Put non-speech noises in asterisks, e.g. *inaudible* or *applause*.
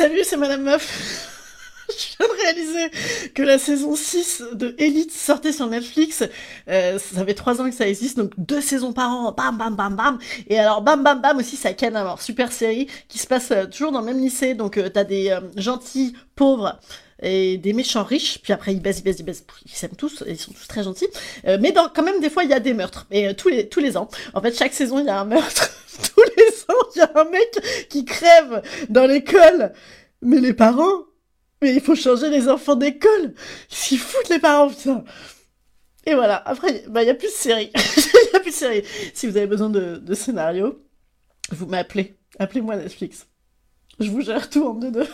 Salut, c'est Madame Meuf. *laughs* Je viens de réaliser que la saison 6 de Elite sortait sur Netflix. Euh, ça fait trois ans que ça existe, donc deux saisons par an, bam bam bam bam. Et alors bam bam bam aussi, ça canne alors super série qui se passe euh, toujours dans le même lycée. Donc euh, t'as des gentils pauvres et des méchants riches, puis après ils baissent, ils baissent, ils baissent, ils s'aiment tous, ils sont tous très gentils. Mais quand même des fois il y a des meurtres, et tous les ans. En fait chaque saison il y a un meurtre. *laughs* il *laughs* y a un mec qui crève dans l'école. Mais les parents, mais il faut changer les enfants d'école. Ils s'y foutent les parents putain. Et voilà. Après bah il y a plus de série. *laughs* Il a plus de série. Si vous avez besoin de, de scénario, vous m'appelez. Appelez-moi Netflix. Je vous gère tout en deux deux.